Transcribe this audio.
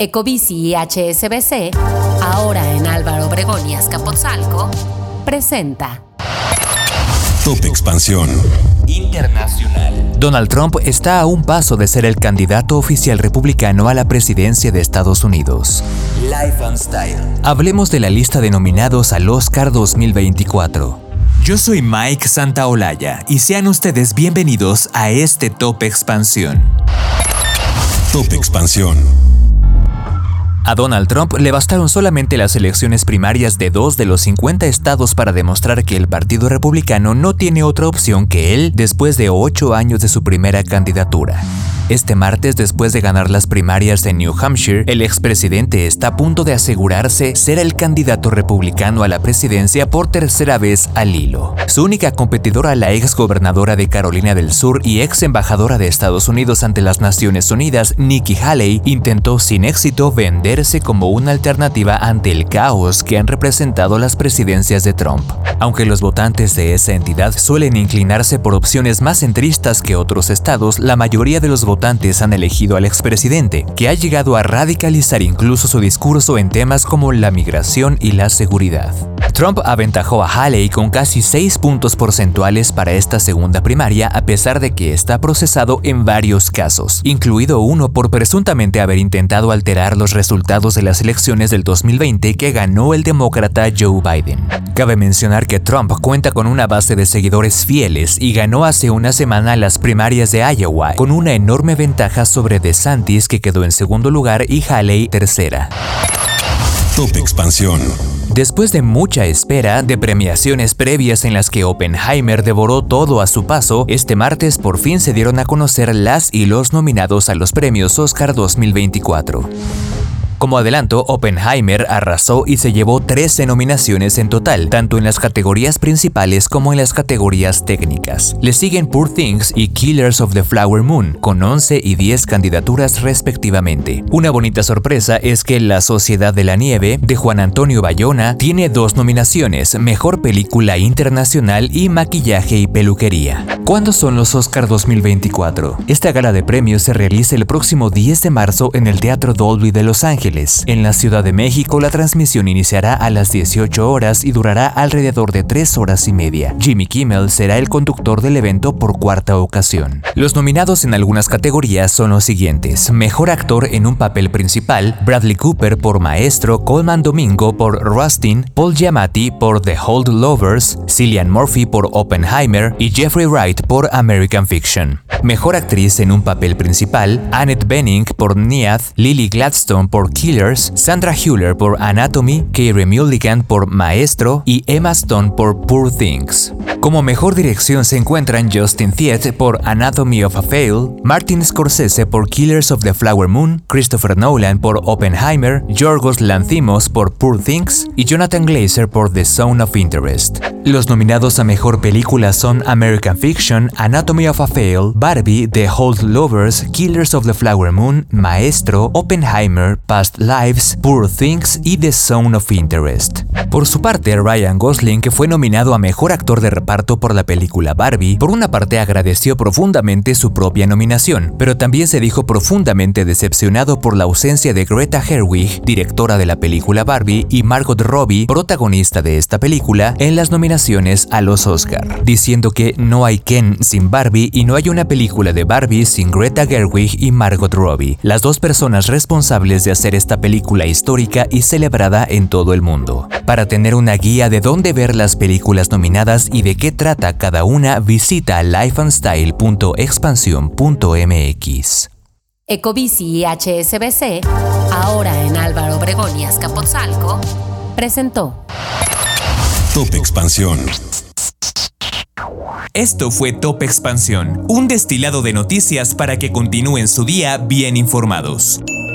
Ecobici y HSBC, ahora en Álvaro Obregón y Azcapotzalco, presenta Top Expansión Internacional. Donald Trump está a un paso de ser el candidato oficial republicano a la presidencia de Estados Unidos. Life and Style. Hablemos de la lista de nominados al Oscar 2024. Yo soy Mike Santaolalla y sean ustedes bienvenidos a este Top Expansión. Top Expansión. A Donald Trump le bastaron solamente las elecciones primarias de dos de los 50 estados para demostrar que el Partido Republicano no tiene otra opción que él después de ocho años de su primera candidatura. Este martes, después de ganar las primarias en New Hampshire, el expresidente está a punto de asegurarse ser el candidato republicano a la presidencia por tercera vez al hilo. Su única competidora, la ex gobernadora de Carolina del Sur y ex embajadora de Estados Unidos ante las Naciones Unidas, Nikki Haley, intentó sin éxito venderse como una alternativa ante el caos que han representado las presidencias de Trump. Aunque los votantes de esa entidad suelen inclinarse por opciones más centristas que otros estados, la mayoría de los votantes han elegido al expresidente, que ha llegado a radicalizar incluso su discurso en temas como la migración y la seguridad. Trump aventajó a Haley con casi 6 puntos porcentuales para esta segunda primaria a pesar de que está procesado en varios casos, incluido uno por presuntamente haber intentado alterar los resultados de las elecciones del 2020 que ganó el demócrata Joe Biden. Cabe mencionar que Trump cuenta con una base de seguidores fieles y ganó hace una semana las primarias de Iowa con una enorme ventaja sobre DeSantis que quedó en segundo lugar y Haley tercera. Top Expansión. Después de mucha espera, de premiaciones previas en las que Oppenheimer devoró todo a su paso, este martes por fin se dieron a conocer las y los nominados a los premios Oscar 2024. Como adelanto, Oppenheimer arrasó y se llevó 13 nominaciones en total, tanto en las categorías principales como en las categorías técnicas. Le siguen Poor Things y Killers of the Flower Moon, con 11 y 10 candidaturas respectivamente. Una bonita sorpresa es que La Sociedad de la Nieve, de Juan Antonio Bayona, tiene dos nominaciones, Mejor Película Internacional y Maquillaje y Peluquería. ¿Cuándo son los Oscar 2024? Esta gala de premios se realiza el próximo 10 de marzo en el Teatro Dolby de Los Ángeles en la Ciudad de México, la transmisión iniciará a las 18 horas y durará alrededor de 3 horas y media. Jimmy Kimmel será el conductor del evento por cuarta ocasión. Los nominados en algunas categorías son los siguientes. Mejor actor en un papel principal, Bradley Cooper por Maestro, Coleman Domingo por Rustin, Paul Giamatti por The Hold Lovers, Cillian Murphy por Oppenheimer y Jeffrey Wright por American Fiction. Mejor actriz en un papel principal, Annette Bening por Niath, Lily Gladstone por Killers, Sandra Hüller por Anatomy, Kerry Mulligan por Maestro y Emma Stone por Poor Things. Como mejor dirección se encuentran Justin Theet por Anatomy of a Fail, Martin Scorsese por Killers of the Flower Moon, Christopher Nolan por Oppenheimer, Yorgos Lanthimos por Poor Things y Jonathan Glazer por The Zone of Interest. Los nominados a mejor película son American Fiction, Anatomy of a Fail, Barbie, The Hold Lovers, Killers of the Flower Moon, Maestro, Oppenheimer, Past Lives, Poor Things y The Zone of Interest. Por su parte, Ryan Gosling, que fue nominado a Mejor Actor de Reparto por la película Barbie, por una parte agradeció profundamente su propia nominación, pero también se dijo profundamente decepcionado por la ausencia de Greta Gerwig, directora de la película Barbie, y Margot Robbie, protagonista de esta película, en las nominaciones a los Oscar, diciendo que no hay Ken sin Barbie y no hay una película de Barbie sin Greta Gerwig y Margot Robbie, las dos personas responsables de hacer esta película histórica y celebrada en todo el mundo. Para tener una guía de dónde ver las películas nominadas y de qué trata cada una, visita lifeandstyle.expansión.mx. Ecobici y HSBC, ahora en Álvaro Obregón y Azcapotzalco, presentó Top Expansión. Esto fue Top Expansión, un destilado de noticias para que continúen su día bien informados.